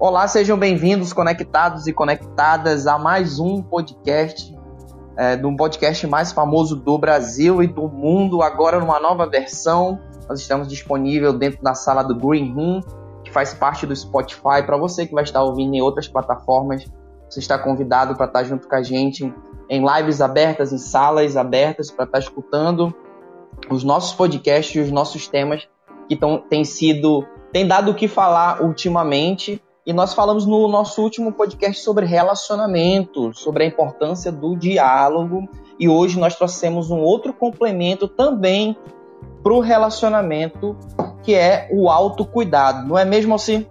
Olá, sejam bem-vindos, conectados e conectadas a mais um podcast, é, do podcast mais famoso do Brasil e do mundo, agora numa nova versão. Nós estamos disponível dentro da sala do Green Room, que faz parte do Spotify. Para você que vai estar ouvindo em outras plataformas, você está convidado para estar junto com a gente em lives abertas, em salas abertas, para estar escutando os nossos podcasts e os nossos temas que têm sido, têm dado o que falar ultimamente e nós falamos no nosso último podcast sobre relacionamento, sobre a importância do diálogo. E hoje nós trouxemos um outro complemento também para o relacionamento, que é o autocuidado. Não é mesmo assim?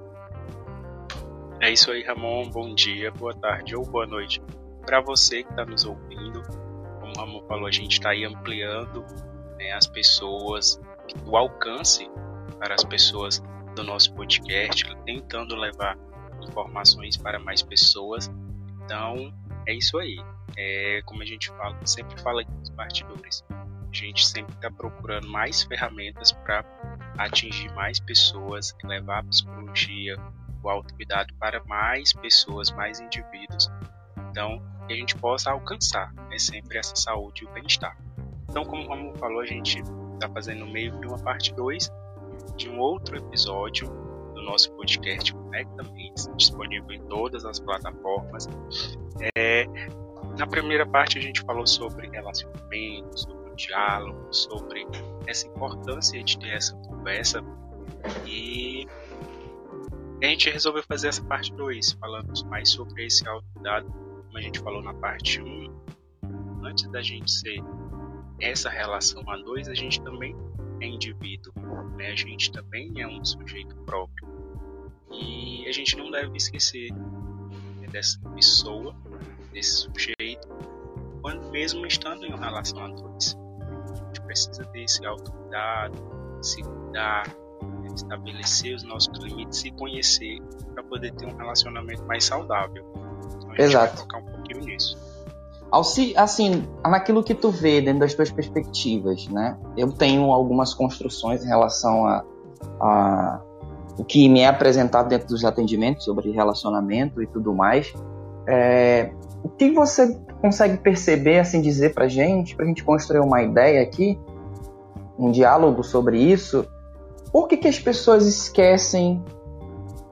É isso aí, Ramon. Bom dia, boa tarde ou boa noite para você que está nos ouvindo. Como o Ramon falou, a gente está aí ampliando né, as pessoas, o alcance para as pessoas do nosso podcast, tentando levar informações para mais pessoas. Então, é isso aí. É, como a gente fala, sempre fala aqui nos bastidores, a gente sempre está procurando mais ferramentas para atingir mais pessoas, levar a psicologia, o autocuidado para mais pessoas, mais indivíduos. Então, que a gente possa alcançar né, sempre essa saúde e o bem-estar. Então, como o falou, a gente está fazendo meio que uma parte 2 de um outro episódio do nosso podcast Conecta Mentes, disponível em todas as plataformas. É, na primeira parte a gente falou sobre relacionamento, sobre o diálogo, sobre essa importância de ter essa conversa e a gente resolveu fazer essa parte 2, falando mais sobre esse autocuidado, como a gente falou na parte 1. Um, antes da gente ser essa relação a dois, a gente também é indivíduo, né? a gente também é um sujeito próprio. E a gente não deve esquecer né, dessa pessoa, desse sujeito, quando mesmo estando em uma relação a dois. A gente precisa ter esse autocuidado, se cuidar, né? estabelecer os nossos limites, se conhecer para poder ter um relacionamento mais saudável. Então a gente Exato. vai focar um pouquinho nisso assim, naquilo que tu vê dentro das tuas perspectivas, né? Eu tenho algumas construções em relação a, a o que me é apresentado dentro dos atendimentos sobre relacionamento e tudo mais. É, o que você consegue perceber, assim, dizer pra gente, pra gente construir uma ideia aqui, um diálogo sobre isso? Por que, que as pessoas esquecem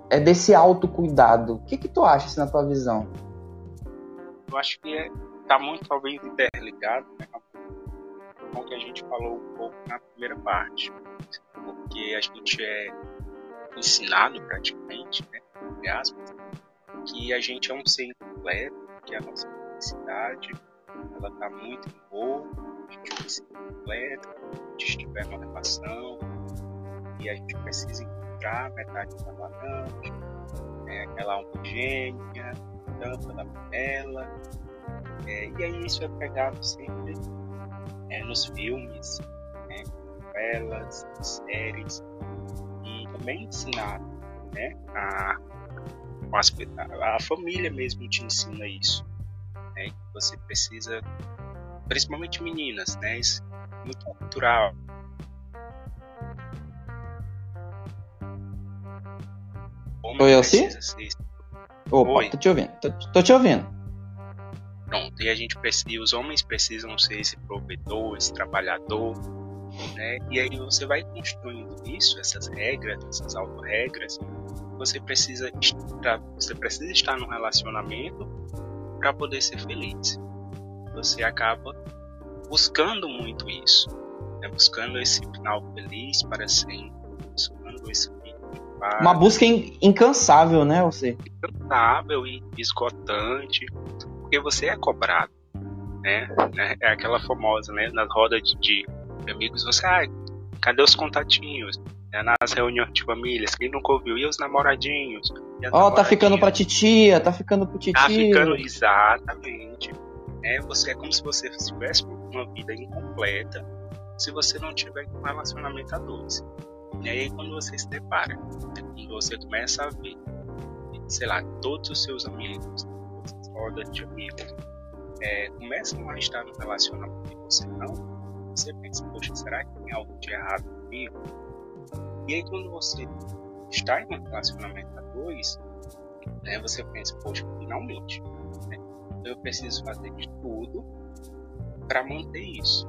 é, desse autocuidado? O que, que tu acha, assim, na tua visão? Eu acho que é está muito talvez interligado né, com o que a gente falou um pouco na primeira parte, porque a gente é ensinado praticamente, né, entre aspas, que a gente é um ser incompleto, que a nossa felicidade ela está muito boa, a gente um ser incompleto, se a gente tiver uma relação e a gente precisa encontrar metade da laranja, né, aquela homogênea, tampa da panela, é, e aí isso é pegado sempre é, nos filmes, né, novelas, séries, e também ensinado, né, a, a, a família mesmo te ensina isso, né, que você precisa, principalmente meninas, né, isso é muito cultural, Oi, Elci? Opa, Oi. tô te ouvindo. Tô, tô te ouvindo. Pronto, e a gente precisa, os homens precisam ser esse provedor, esse trabalhador, né? E aí você vai construindo isso, essas regras, essas auto-regras. Você precisa estar, você precisa estar num relacionamento para poder ser feliz. Você acaba buscando muito isso, né? buscando esse final feliz para sempre, buscando esse para... uma busca incansável, né, você? Incansável e esgotante, porque você é cobrado, né? É aquela famosa, né? Nas rodas de, de amigos, você, ah, cadê os contatinhos? É nas reuniões de famílias, quem nunca ouviu? E os namoradinhos? Ó, oh, tá ficando pra titia, tá ficando pro titio. Tá ficando, exatamente. É, você é como se você tivesse uma vida incompleta se você não tiver um relacionamento a dois. E aí quando você se depara, né, quando você começa a ver, sei lá, todos os seus amigos, roda de amigos é, começam a estar no relacionamento e você não, você pensa, poxa, será que tem algo de errado comigo? E aí quando você está em um relacionamento a dois, né, você pensa, poxa, finalmente, né, eu preciso fazer de tudo para manter isso.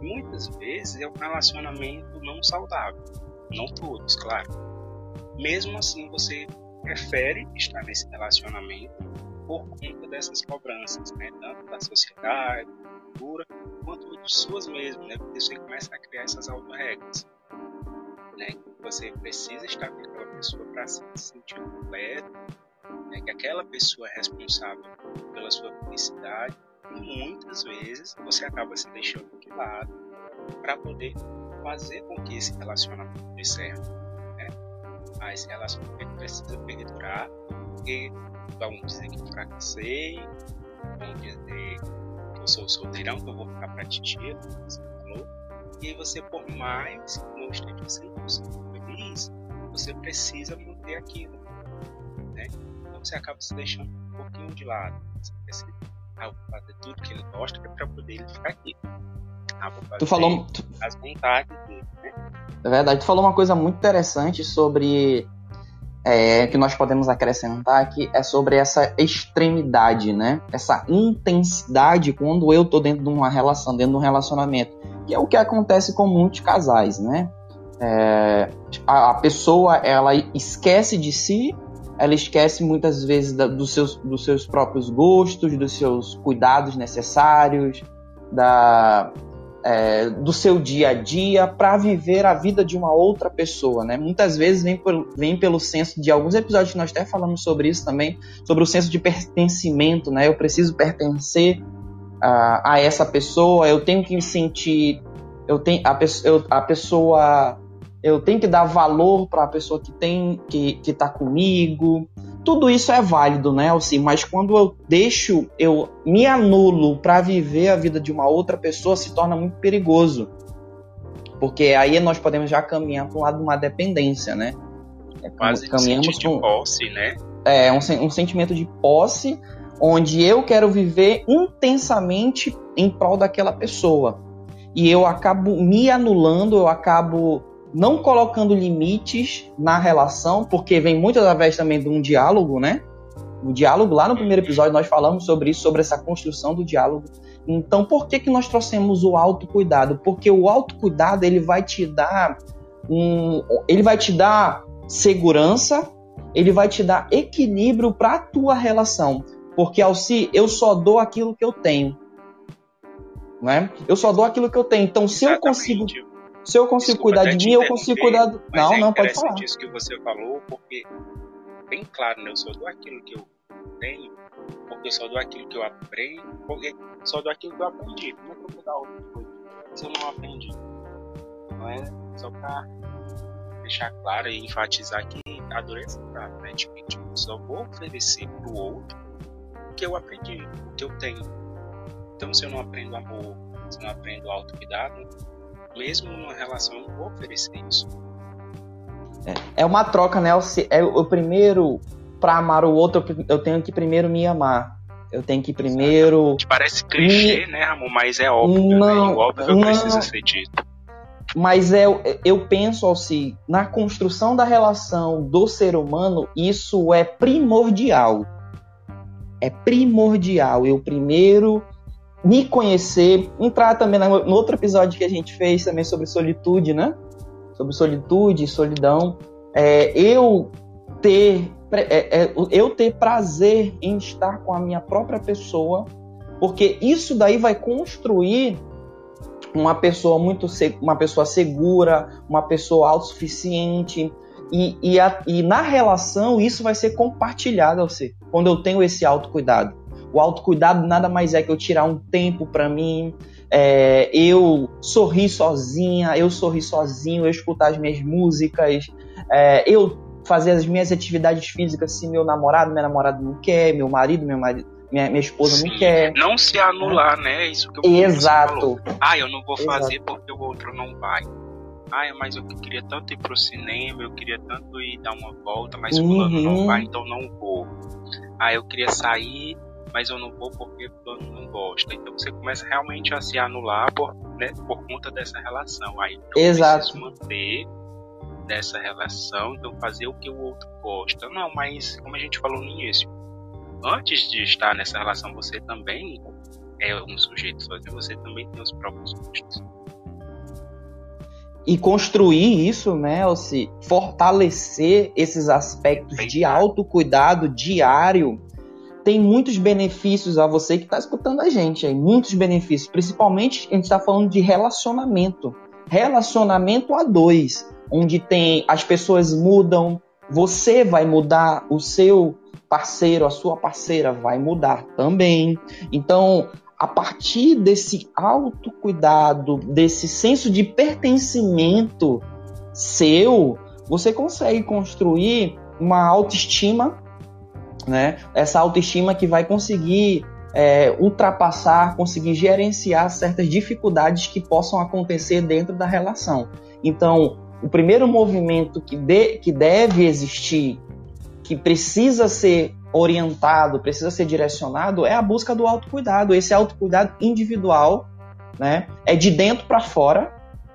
Muitas vezes é um relacionamento não saudável, não todos, claro. Mesmo assim, você prefere estar nesse relacionamento por conta dessas cobranças, né? tanto da sociedade, da cultura, quanto de suas mesmas, né? porque você começa a criar essas autorregras. Né? Você precisa estar com aquela pessoa para se sentir completo, né? que aquela pessoa é responsável pela sua felicidade, e muitas vezes você acaba se deixando de lado para poder fazer com que esse relacionamento dê certo. Né? Esse relacionamento precisa perdurar, porque vão dizer que eu fracassei, vão dizer que eu sou solteirão, que eu vou ficar pra titia, como você falou. E aí você, por mais que não esteja 100% feliz, você precisa manter aquilo. Né? Então você acaba se deixando um pouquinho de lado. Você precisa ah, fazer tudo que ele gosta é para poder ele ficar aqui. Ah, tu falou as vontades dele, né? É verdade, tu falou uma coisa muito interessante sobre é, que nós podemos acrescentar aqui é sobre essa extremidade, né? Essa intensidade quando eu tô dentro de uma relação, dentro de um relacionamento, que é o que acontece com muitos casais, né? É, a, a, pessoa ela esquece de si, ela esquece muitas vezes da, dos, seus, dos seus próprios gostos, dos seus cuidados necessários, da, é, do seu dia a dia para viver a vida de uma outra pessoa, né? Muitas vezes vem, por, vem pelo senso de alguns episódios que nós até falamos sobre isso também, sobre o senso de pertencimento, né? Eu preciso pertencer a, a essa pessoa, eu tenho que me sentir, eu tenho a, eu, a pessoa, eu tenho que dar valor para a pessoa que tem que que está comigo, tudo isso é válido, né, Alci? Mas quando eu deixo, eu me anulo para viver a vida de uma outra pessoa, se torna muito perigoso. Porque aí nós podemos já caminhar para um lado de uma dependência, né? É, Quase caminhamos um de posse, né? É, um, um sentimento de posse, onde eu quero viver intensamente em prol daquela pessoa. E eu acabo me anulando, eu acabo não colocando limites na relação, porque vem muito através também de um diálogo, né? O diálogo, lá no primeiro episódio, nós falamos sobre isso, sobre essa construção do diálogo. Então, por que, que nós trouxemos o autocuidado? Porque o autocuidado, ele vai te dar um, ele vai te dar segurança, ele vai te dar equilíbrio para a tua relação. Porque, Alci, eu só dou aquilo que eu tenho. Né? Eu só dou aquilo que eu tenho. Então, se Exatamente. eu consigo se eu consigo Desculpa, cuidar de mim, eu consigo cuidar do. Não, é não, pode falar. isso que você falou, porque bem claro, né? Eu só dou aquilo que eu tenho, porque eu só dou aquilo que eu aprendo, porque só dou aquilo que eu aprendi. Como é que eu vou dar outra coisa se eu não aprendi? Não é só pra deixar claro e enfatizar que a é sagrada, né? Tipo, tipo, só vou oferecer pro outro o que eu aprendi, o que eu tenho. Então, se eu não aprendo amor, se eu não aprendo autocuidado, mesmo numa relação, eu vou oferecer isso. É, é uma troca, né? É o primeiro, para amar o outro, eu tenho que primeiro me amar. Eu tenho que primeiro. Exatamente. Parece clichê, me... né, Ramon? Mas é óbvio, né? não, né? O óbvio não, precisa ser dito. Mas é, eu penso assim, na construção da relação do ser humano, isso é primordial. É primordial. Eu primeiro me conhecer, entrar também no outro episódio que a gente fez também sobre solitude, né? Sobre solitude, solidão. É, eu ter é, é, eu ter prazer em estar com a minha própria pessoa, porque isso daí vai construir uma pessoa muito uma pessoa segura, uma pessoa autossuficiente e, e, a, e na relação isso vai ser compartilhado, você, quando eu tenho esse autocuidado. O autocuidado nada mais é que eu tirar um tempo para mim, é, eu sorrir sozinha, eu sorrir sozinho, eu escutar as minhas músicas, é, eu fazer as minhas atividades físicas se meu namorado, minha namorada não quer, meu marido, meu marido, minha, minha esposa Sim, não quer. Não se anular, né? Isso que eu Exato. Ah, eu não vou fazer Exato. porque o outro não vai. Ah, mas eu queria tanto ir pro cinema, eu queria tanto ir dar uma volta, mas o fulano não uhum. vai, então não vou. Ah, eu queria sair, mas eu não vou porque o não gosta. Então você começa realmente a se anular por, né, por conta dessa relação. Aí então, Exato. manter dessa relação, então fazer o que o outro gosta. Não, mas como a gente falou no início, antes de estar nessa relação, você também é um sujeito sozinho, você também tem os próprios gostos. E construir isso, né, Elci, fortalecer esses aspectos Bem, de autocuidado diário tem muitos benefícios a você que está escutando a gente aí, muitos benefícios. Principalmente a gente está falando de relacionamento, relacionamento a dois, onde tem as pessoas mudam, você vai mudar, o seu parceiro, a sua parceira vai mudar também. Então, a partir desse autocuidado, desse senso de pertencimento seu, você consegue construir uma autoestima né? Essa autoestima que vai conseguir é, ultrapassar, conseguir gerenciar certas dificuldades que possam acontecer dentro da relação. Então, o primeiro movimento que, de, que deve existir, que precisa ser orientado, precisa ser direcionado, é a busca do autocuidado. Esse autocuidado individual, né? É de dentro para fora,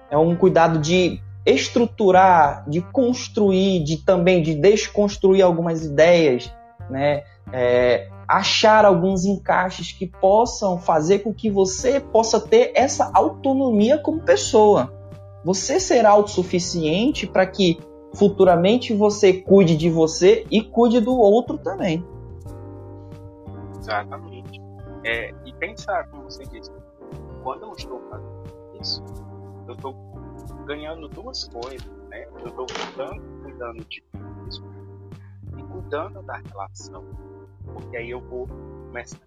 é um cuidado de estruturar, de construir, de também de desconstruir algumas ideias, né? É, achar alguns encaixes que possam fazer com que você possa ter essa autonomia como pessoa. Você será autossuficiente para que futuramente você cuide de você e cuide do outro também. Exatamente. É, e pensar, como você disse, quando eu estou fazendo isso, eu estou ganhando duas coisas. Né? Eu estou cuidando, cuidando de isso cuidando da relação. Porque aí eu vou começar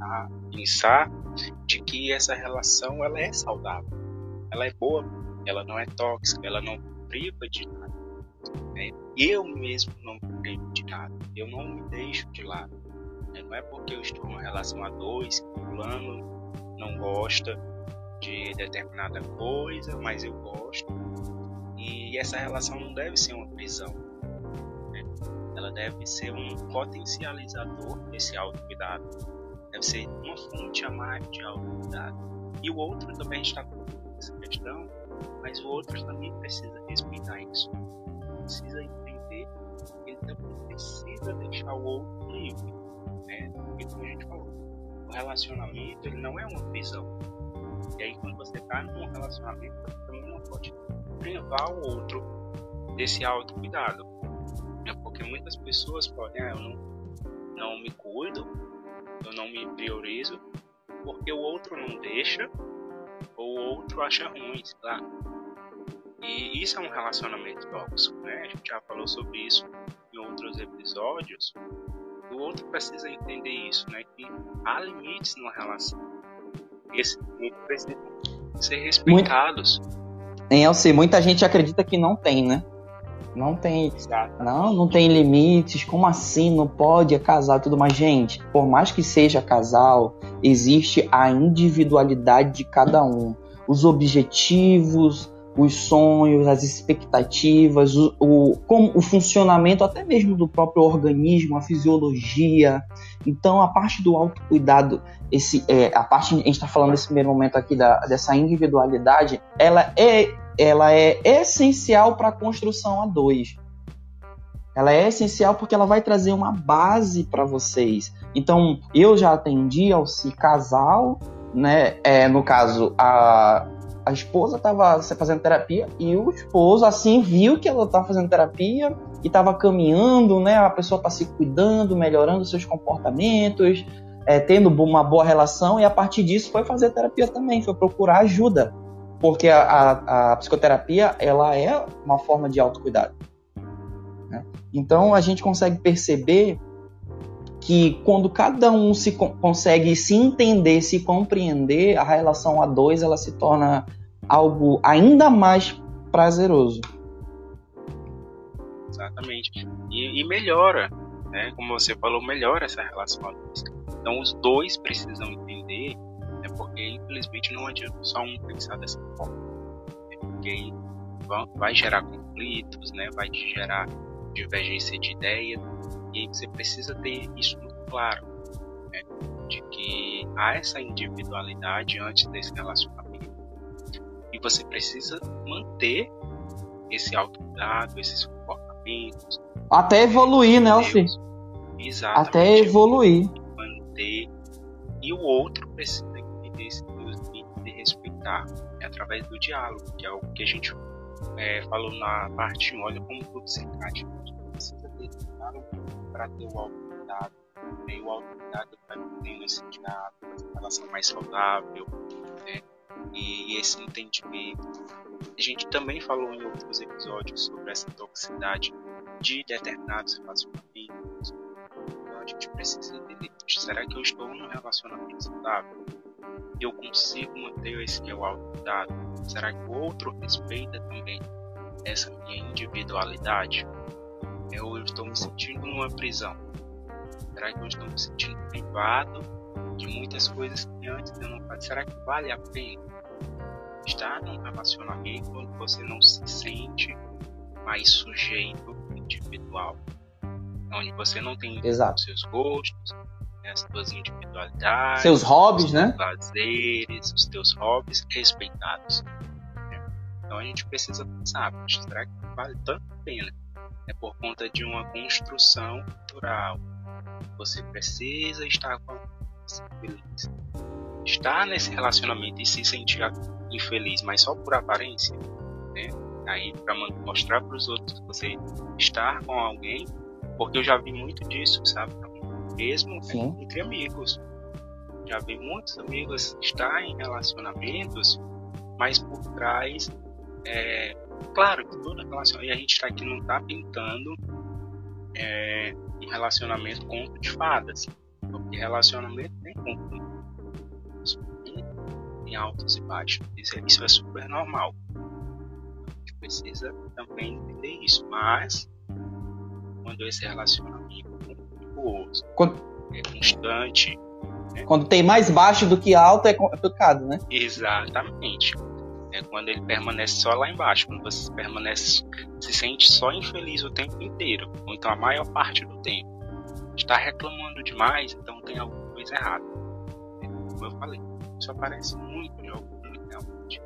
a pensar de que essa relação ela é saudável, ela é boa, ela não é tóxica, ela não priva de nada. Né? Eu mesmo não me privo de nada, eu não me deixo de lado. Né? Não é porque eu estou numa relação a dois, que o plano não gosta de determinada coisa, mas eu gosto. E essa relação não deve ser uma prisão ela deve ser um potencializador desse autocuidado, deve ser uma fonte a mais de autocuidado. E o outro também está com essa questão, mas o outro também precisa respeitar isso, precisa entender ele também precisa deixar o outro livre, né? Porque como a gente falou, o relacionamento ele não é uma prisão. E aí quando você está num relacionamento, você também não pode privar o outro desse autocuidado? Porque muitas pessoas podem, ah, eu não, não me cuido, eu não me priorizo, porque o outro não deixa, ou o outro acha ruim, sei lá. E isso é um relacionamento tóxico, né? A gente já falou sobre isso em outros episódios. O outro precisa entender isso, né? Que há limites numa relação. E esses limites precisam ser respeitados. Muito... Em LC, muita gente acredita que não tem, né? Não tem, não, não tem limites. Como assim? Não pode é casar tudo mais, gente. Por mais que seja casal, existe a individualidade de cada um, os objetivos, os sonhos, as expectativas, o, o, como, o funcionamento até mesmo do próprio organismo, a fisiologia. Então, a parte do autocuidado, esse, é, a parte a gente está falando nesse primeiro momento aqui da, dessa individualidade, ela é ela é essencial para a construção a dois. Ela é essencial porque ela vai trazer uma base para vocês. Então, eu já atendi ao se casal, né? É, no caso, a, a esposa estava fazendo terapia e o esposo, assim, viu que ela estava fazendo terapia e estava caminhando, né? A pessoa está se cuidando, melhorando seus comportamentos, é, tendo uma boa relação e a partir disso foi fazer terapia também, foi procurar ajuda porque a, a, a psicoterapia ela é uma forma de autocuidado. Né? Então a gente consegue perceber que quando cada um se consegue se entender, se compreender, a relação a dois ela se torna algo ainda mais prazeroso. Exatamente. E, e melhora, né? Como você falou, melhora essa relação a dois. Então os dois precisam entender? Porque infelizmente não adianta só um pensar dessa forma, porque vai gerar conflitos, né? Vai gerar divergência de ideia e você precisa ter isso muito claro, né? De que há essa individualidade antes desse relacionamento e você precisa manter esse autocuidado, esses comportamentos. Até evoluir, né, Alci? Exatamente. Até evoluir. Manter. E o outro precisa entender esse de respeitar é através do diálogo, que é o que a gente é, falou na parte 1. Olha como tudo se encaixa. A gente precisa ter diálogo para ter o autocuidado. E o autocuidado vai tendo esse diálogo, essa relação mais saudável, né? e esse entendimento. A gente também falou em outros episódios sobre essa toxicidade de determinados relacionamentos. Então a gente precisa entender: será que eu estou num relacionamento saudável? Eu consigo manter esse meu autocuidado? Será que o outro respeita também essa minha individualidade? Eu estou me sentindo numa prisão. Será que eu estou me sentindo privado de muitas coisas que antes eu não fazia? Será que vale a pena estar num relacionamento onde você não se sente mais sujeito individual? Onde você não tem Exato. os seus gostos, né, as suas individualidades, seus hobbies, né? prazeres, os teus hobbies respeitados. Né? Então a gente precisa pensar, será que vale tanto a pena? É por conta de uma construção cultural. Você precisa estar com feliz. Estar nesse relacionamento e se sentir infeliz, mas só por aparência, né? Aí para mostrar para os outros que você estar com alguém, porque eu já vi muito disso, sabe? Mesmo Sim. entre amigos. Já vi muitos amigos estar em relacionamentos, mas por trás, é, claro que toda relação, e a gente está aqui não está pintando é, em relacionamento conto de fadas, porque relacionamento tem conto, tem altos e baixos, isso é, isso é super normal. A gente precisa também entender isso, mas quando esse relacionamento quando, é constante. Né? Quando tem mais baixo do que alto é complicado, né? Exatamente. É quando ele permanece só lá embaixo, quando você permanece, se sente só infeliz o tempo inteiro, ou então a maior parte do tempo. Está reclamando demais, então tem alguma coisa errada. Como eu falei, isso aparece muito em alguns realmente.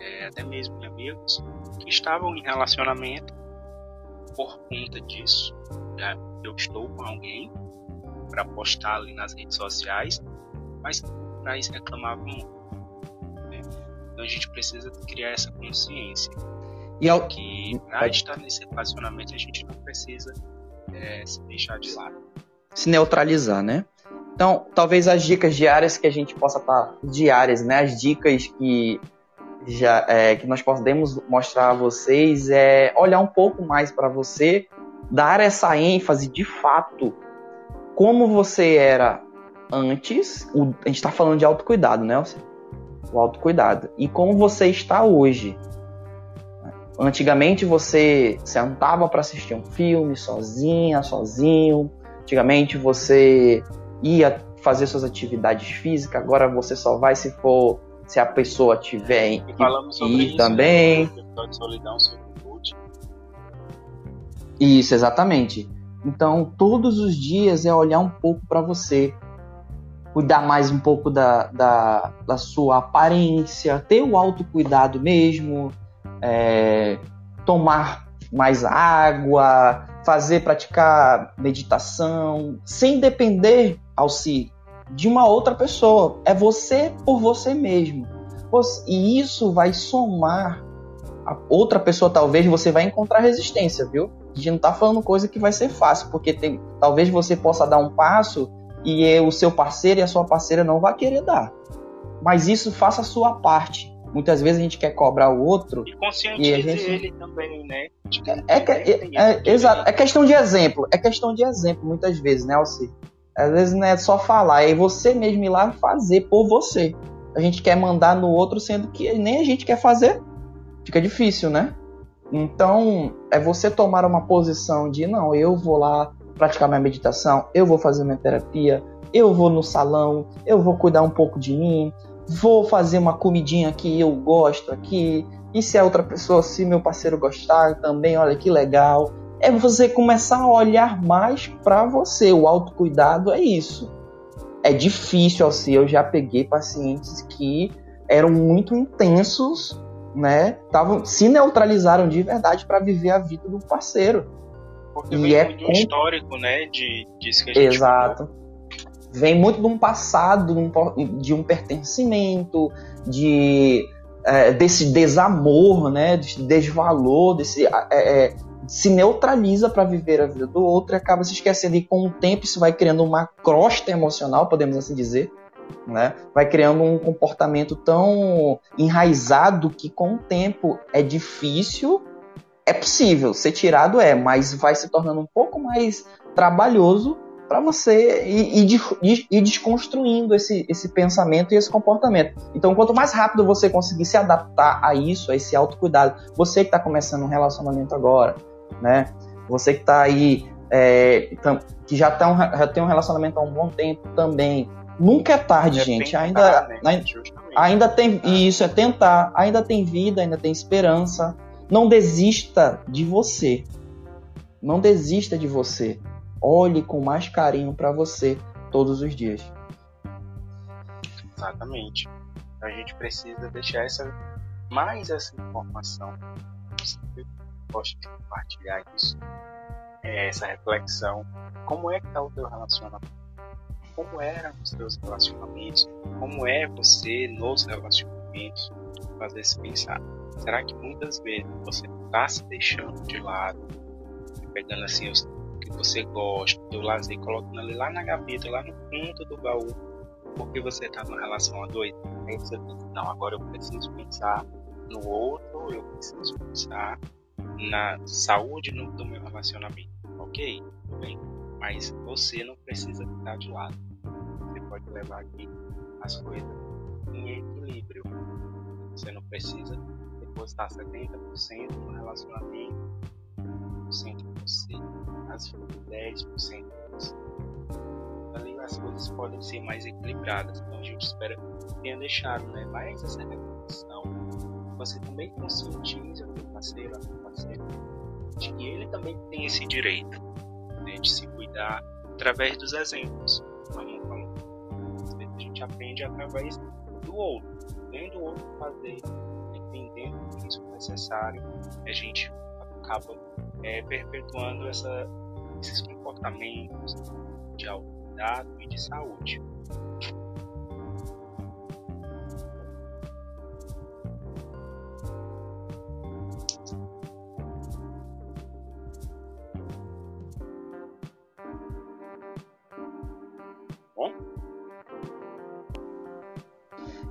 É, até mesmo em amigos que estavam em relacionamento por conta disso. Eu estou com alguém para postar ali nas redes sociais, mas para isso reclamavam. Né? Então a gente precisa criar essa consciência. E ao... que para estar nesse relacionamento a gente não precisa é, se deixar de lado. Se neutralizar, né? Então, talvez as dicas diárias que a gente possa estar tá, diárias, né? As dicas que já é, que nós podemos mostrar a vocês é olhar um pouco mais para você, dar essa ênfase de fato como você era antes. O, a gente está falando de autocuidado, né? O autocuidado e como você está hoje. Antigamente você sentava para assistir um filme sozinha, sozinho. Antigamente você ia fazer suas atividades físicas. Agora você só vai se for se a pessoa tiver e falamos sobre isso, também. Né? Isso, exatamente. Então, todos os dias é olhar um pouco para você, cuidar mais um pouco da, da, da, sua aparência, ter o autocuidado mesmo, é, tomar mais água, fazer, praticar meditação, sem depender, ao se de uma outra pessoa. É você por você mesmo. E isso vai somar. A outra pessoa, talvez, você vai encontrar resistência, viu? A gente não tá falando coisa que vai ser fácil, porque tem, talvez você possa dar um passo e o seu parceiro e a sua parceira não vai querer dar. Mas isso faça a sua parte. Muitas vezes a gente quer cobrar o outro. E conscientize e a gente... ele também, né? É, é, é, é, exato. É questão de exemplo. É questão de exemplo, muitas vezes, né, Alci? Às vezes não é só falar, é você mesmo ir lá fazer por você. A gente quer mandar no outro, sendo que nem a gente quer fazer. Fica difícil, né? Então, é você tomar uma posição de não, eu vou lá praticar minha meditação, eu vou fazer minha terapia, eu vou no salão, eu vou cuidar um pouco de mim, vou fazer uma comidinha que eu gosto aqui. E se a outra pessoa, se meu parceiro gostar também, olha que legal é você começar a olhar mais para você. O autocuidado é isso. É difícil, assim, eu já peguei pacientes que eram muito intensos né, tavam, se neutralizaram de verdade para viver a vida do parceiro. Porque e vem é com... histórico, né, de disso que a gente Exato. Falou. Vem muito de um passado, de um pertencimento, de é, desse desamor, né, desse desvalor, desse é, é, se neutraliza para viver a vida do outro e acaba se esquecendo e com o tempo isso vai criando uma crosta emocional, podemos assim dizer, né? Vai criando um comportamento tão enraizado que com o tempo é difícil, é possível ser tirado é, mas vai se tornando um pouco mais trabalhoso para você ir, ir, ir, desconstruindo esse, esse pensamento e esse comportamento. Então, quanto mais rápido você conseguir se adaptar a isso, a esse autocuidado, você que está começando um relacionamento agora, né? Você que está aí, é, que já, tá um, já tem um relacionamento há um bom tempo também, Nunca é tarde, é gente. Tentar, ainda, né? ainda, ainda tem isso é tentar. Ainda tem vida, ainda tem esperança. Não desista de você. Não desista de você. Olhe com mais carinho para você todos os dias. Exatamente. A gente precisa deixar essa mais essa informação. Eu gosto de compartilhar isso. É essa reflexão. Como é que está o teu relacionamento? Como eram os seus relacionamentos, como é você nos relacionamentos, fazer se pensar. Será que muitas vezes você está se deixando de lado, pegando assim os que você gosta, do lazer, colocando ali lá na gaveta, lá no fundo do baú, porque você está numa relação a dois? Aí você pensa, não, agora eu preciso pensar no outro, eu preciso pensar na saúde do meu relacionamento. Ok, bem. Mas você não precisa ficar de lado pode levar aqui as coisas em equilíbrio. Você não precisa depositar 70% no relacionamento, 100% em você, às vezes 10% em você. Ali as coisas podem ser mais equilibradas. Então a gente espera que tenha deixado né, mais essa reflexão. Você também conscientiza o parceiro, a parceira, de que ele também tem esse direito né, de se cuidar através dos exemplos. Gente aprende através do outro, vendo o outro fazer, entendendo que isso é necessário, a gente acaba é, perpetuando essa, esses comportamentos de autocuidado e de saúde.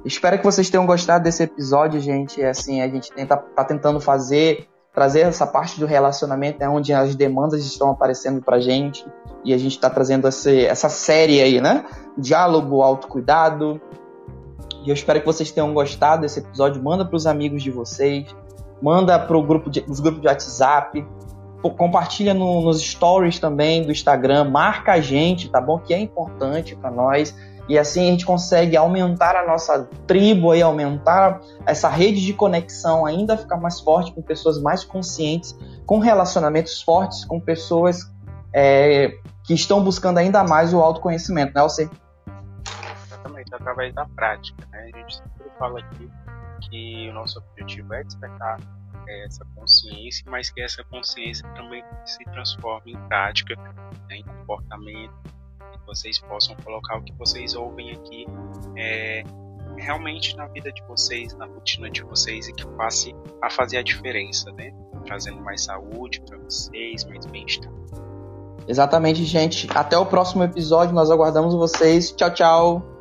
Espero que vocês tenham gostado desse episódio, gente. É assim, a gente tenta, tá tentando fazer, trazer essa parte do relacionamento, é onde as demandas estão aparecendo pra gente. E a gente está trazendo esse, essa série aí, né? Diálogo, autocuidado. E eu espero que vocês tenham gostado desse episódio. Manda para os amigos de vocês. Manda para grupo os grupos de WhatsApp. Compartilha no, nos stories também do Instagram. Marca a gente, tá bom? Que é importante para nós e assim a gente consegue aumentar a nossa tribo e aumentar essa rede de conexão, ainda ficar mais forte com pessoas mais conscientes, com relacionamentos fortes, com pessoas é, que estão buscando ainda mais o autoconhecimento, né, você? Exatamente, através da prática, né? A gente sempre fala aqui que o nosso objetivo é despertar é, essa consciência, mas que essa consciência também se transforme em prática, né, em comportamento, vocês possam colocar o que vocês ouvem aqui é, realmente na vida de vocês, na rotina de vocês e que passe a fazer a diferença, né? Trazendo mais saúde para vocês, mais bem-estar. Exatamente, gente. Até o próximo episódio. Nós aguardamos vocês. Tchau, tchau.